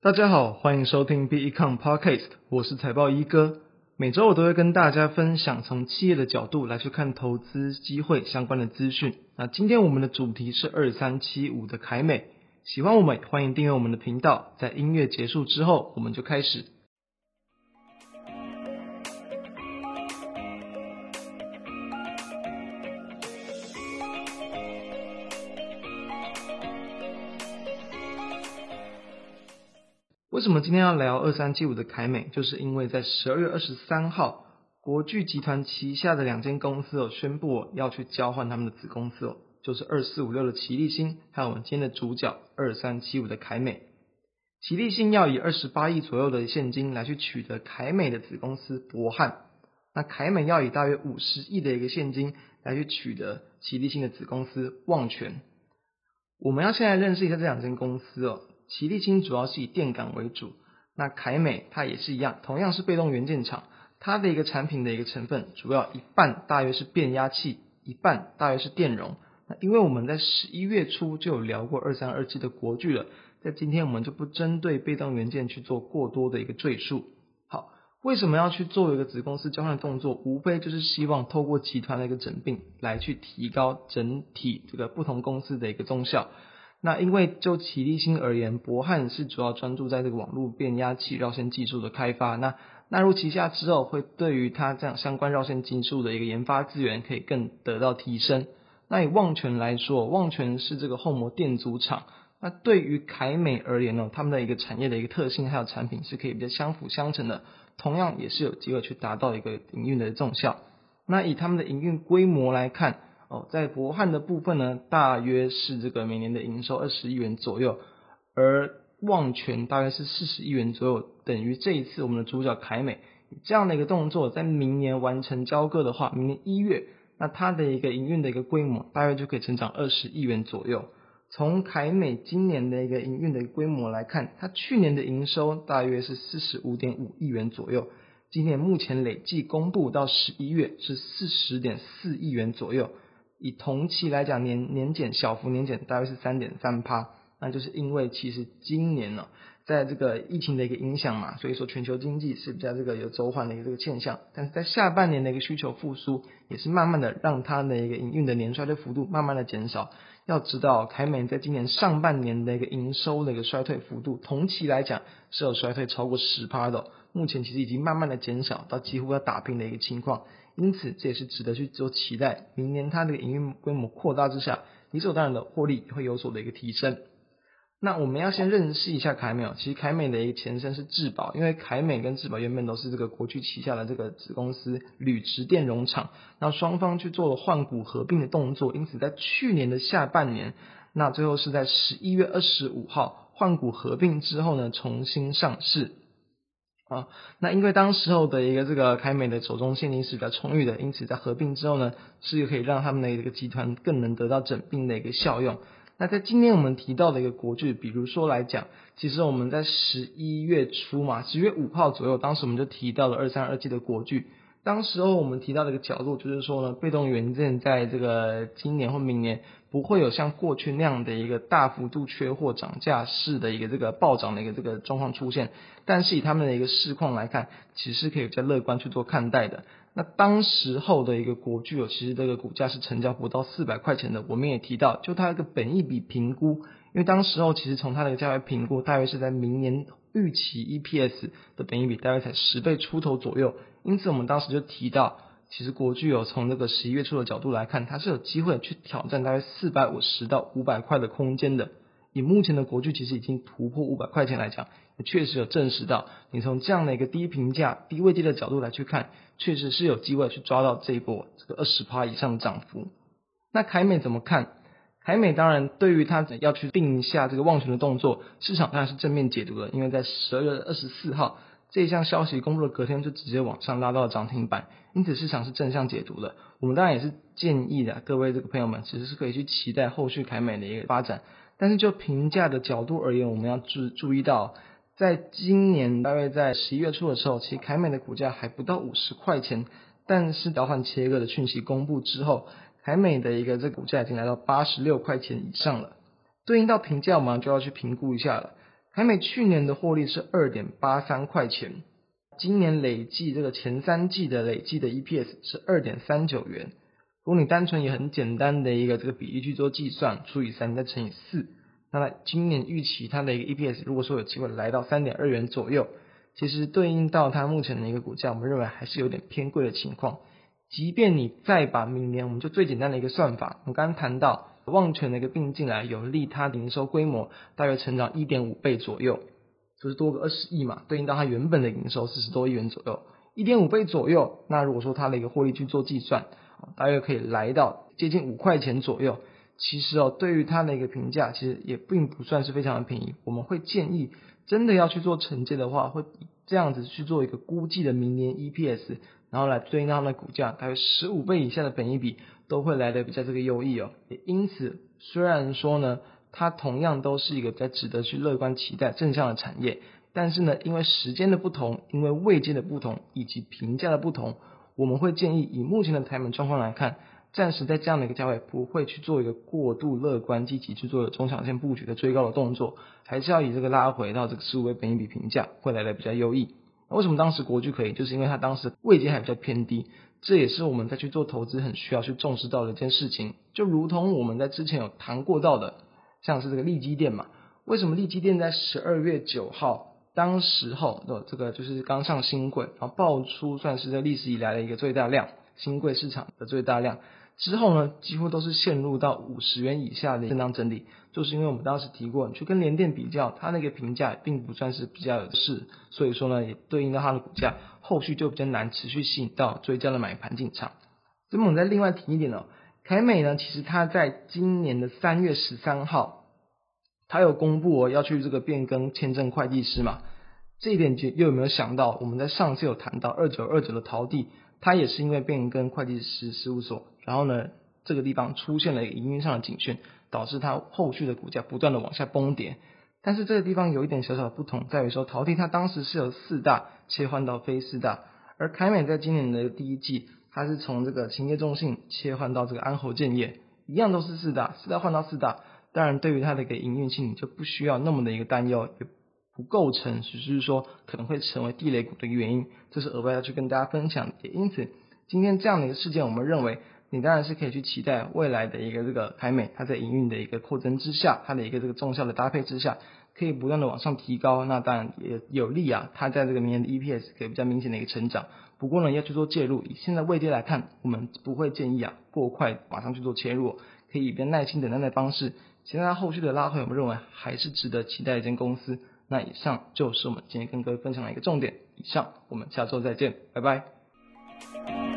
大家好，欢迎收听 BECON Podcast，我是财报一哥。每周我都会跟大家分享从企业的角度来去看投资机会相关的资讯。那今天我们的主题是二三七五的凯美。喜欢我们，欢迎订阅我们的频道。在音乐结束之后，我们就开始。为什么今天要聊二三七五的凯美？就是因为在十二月二十三号，国巨集团旗下的两间公司哦宣布要去交换他们的子公司哦，就是二四五六的奇力新，还有我们今天的主角二三七五的凯美。奇力新要以二十八亿左右的现金来去取得凯美的子公司博汉，那凯美要以大约五十亿的一个现金来去取得奇力新的子公司旺泉。我们要现在认识一下这两间公司哦。奇力新主要是以电感为主，那凯美它也是一样，同样是被动元件厂，它的一个产品的一个成分主要一半大约是变压器，一半大约是电容。那因为我们在十一月初就有聊过二三二七的国巨了，在今天我们就不针对被动元件去做过多的一个赘述。好，为什么要去做一个子公司交换动作？无非就是希望透过集团的一个整并来去提高整体这个不同公司的一个综效。那因为就奇力星而言，博汉是主要专注在这个网络变压器绕线技术的开发。那纳入旗下之后，会对于它这样相关绕线技术的一个研发资源可以更得到提升。那以旺泉来说，旺泉是这个后膜电阻厂。那对于凯美而言呢，他们的一个产业的一个特性还有产品是可以比较相辅相成的，同样也是有机会去达到一个营运的综效。那以他们的营运规模来看。哦，在博汉的部分呢，大约是这个每年的营收二十亿元左右，而旺泉大约是四十亿元左右，等于这一次我们的主角凯美这样的一个动作，在明年完成交割的话，明年一月，那它的一个营运的一个规模大约就可以成长二十亿元左右。从凯美今年的一个营运的规模来看，它去年的营收大约是四十五点五亿元左右，今年目前累计公布到十一月是四十点四亿元左右。以同期来讲，年年减小幅年减大约是三点三趴，那就是因为其实今年呢，在这个疫情的一个影响嘛，所以说全球经济是比较这个有走缓的一个这个现象，但是在下半年的一个需求复苏，也是慢慢的让它的一个营运的年衰退幅度慢慢的减少。要知道，凯美在今年上半年的一个营收的一个衰退幅度，同期来讲是有衰退超过十趴的，目前其实已经慢慢的减少到几乎要打平的一个情况。因此，这也是值得去做期待。明年它的营运规模扩大之下，理所当然的获利会有所的一个提升。那我们要先认识一下凯美哦。其实凯美的一个前身是智宝，因为凯美跟智宝原本都是这个国巨旗下的这个子公司铝直电容厂。那双方去做了换股合并的动作，因此在去年的下半年，那最后是在十一月二十五号换股合并之后呢，重新上市。啊，那因为当时候的一个这个凯美的手中现金是比较充裕的，因此在合并之后呢，是可以让他们的一个集团更能得到整并的一个效用。那在今天我们提到的一个国剧，比如说来讲，其实我们在十一月初嘛，十月五号左右，当时我们就提到了二三二季的国剧。当时候我们提到的一个角度就是说呢，被动元件在这个今年或明年不会有像过去那样的一个大幅度缺货涨价式的一个这个暴涨的一个这个状况出现，但是以他们的一个市况来看，其实可以比较乐观去做看待的。那当时候的一个国巨，其实这个股价是成交不到四百块钱的，我们也提到，就它一个本益比评估，因为当时候其实从它的价位评估，大约是在明年预期 EPS 的本益比大约才十倍出头左右。因此，我们当时就提到，其实国巨有从这个十一月初的角度来看，它是有机会去挑战大约四百五十到五百块的空间的。以目前的国巨其实已经突破五百块钱来讲，也确实有证实到，你从这样的一个低评价、低位阶的角度来去看，确实是有机会去抓到这一波这个二十趴以上的涨幅。那凯美怎么看？凯美当然对于它要去定下这个望权的动作，市场当然是正面解读的，因为在十二月二十四号。这一项消息公布了，隔天就直接往上拉到了涨停板，因此市场是正向解读的。我们当然也是建议的，各位这个朋友们其实是可以去期待后续凯美的一个发展。但是就评价的角度而言，我们要注注意到，在今年大约在十一月初的时候，其实凯美的股价还不到五十块钱，但是交换切割的讯息公布之后，凯美的一个这股价已经来到八十六块钱以上了。对应到评价，我们就要去评估一下了。凯美去年的获利是二点八三块钱，今年累计这个前三季的累计的 EPS 是二点三九元。如果你单纯以很简单的一个这个比例去做计算，除以三再乘以四，那么今年预期它的一个 EPS 如果说有机会来到三点二元左右，其实对应到它目前的一个股价，我们认为还是有点偏贵的情况。即便你再把明年，我们就最简单的一个算法，我们刚刚谈到旺全的一个并进来，有利它的营收规模大约成长一点五倍左右，就是多个二十亿嘛，对应到它原本的营收四十多亿元左右，一点五倍左右。那如果说它的一个获利去做计算，大约可以来到接近五块钱左右。其实哦，对于它的一个评价，其实也并不算是非常的便宜。我们会建议，真的要去做承接的话，会这样子去做一个估计的明年 EPS，然后来对应到它的股价，大约十五倍以下的本益比都会来的比较这个优异哦。也因此，虽然说呢，它同样都是一个比较值得去乐观期待正向的产业，但是呢，因为时间的不同，因为位阶的不同，以及评价的不同。我们会建议，以目前的台美状况来看，暂时在这样的一个价位，不会去做一个过度乐观、积极去做的中长线布局的追高的动作，还是要以这个拉回到这个十五倍本益比评价，会来的比较优异。为什么当时国巨可以？就是因为它当时位阶还比较偏低，这也是我们在去做投资很需要去重视到的一件事情。就如同我们在之前有谈过到的，像是这个利基店嘛，为什么利基店在十二月九号？当时候的这个就是刚上新贵，然后爆出算是这历史以来的一个最大量，新贵市场的最大量之后呢，几乎都是陷入到五十元以下的震荡整理，就是因为我们当时提过，你去跟联电比较，它那个评价并不算是比较有势，所以说呢，也对应到它的股价，后续就比较难持续吸引到追加的买盘进场。那么我们再另外提一点哦，凯美呢，其实它在今年的三月十三号。它有公布哦，要去这个变更签证会计师嘛？这一点就又有没有想到？我们在上次有谈到二九二九的陶地，它也是因为变更会计师事务所，然后呢，这个地方出现了一个营运上的警讯，导致它后续的股价不断的往下崩跌。但是这个地方有一点小小的不同，在于说陶地它当时是由四大切换到非四大，而凯美在今年的第一季，它是从这个勤业中信切换到这个安侯建业，一样都是四大，四大换到四大。当然，对于它的一个营运性，就不需要那么的一个担忧，不构成只是说可能会成为地雷股的一个原因，这是额外要去跟大家分享的。因此，今天这样的一个事件，我们认为你当然是可以去期待未来的一个这个凯美，它在营运的一个扩增之下，它的一个这个重效的搭配之下，可以不断的往上提高，那当然也有利啊，它在这个明年的 EPS 可以比较明显的一个成长。不过呢，要去做介入，以现在位阶来看，我们不会建议啊过快马上去做切入，可以以比较耐心等待的方式。现在后续的拉回，我们认为还是值得期待一间公司。那以上就是我们今天跟各位分享的一个重点。以上我们下周再见拜拜。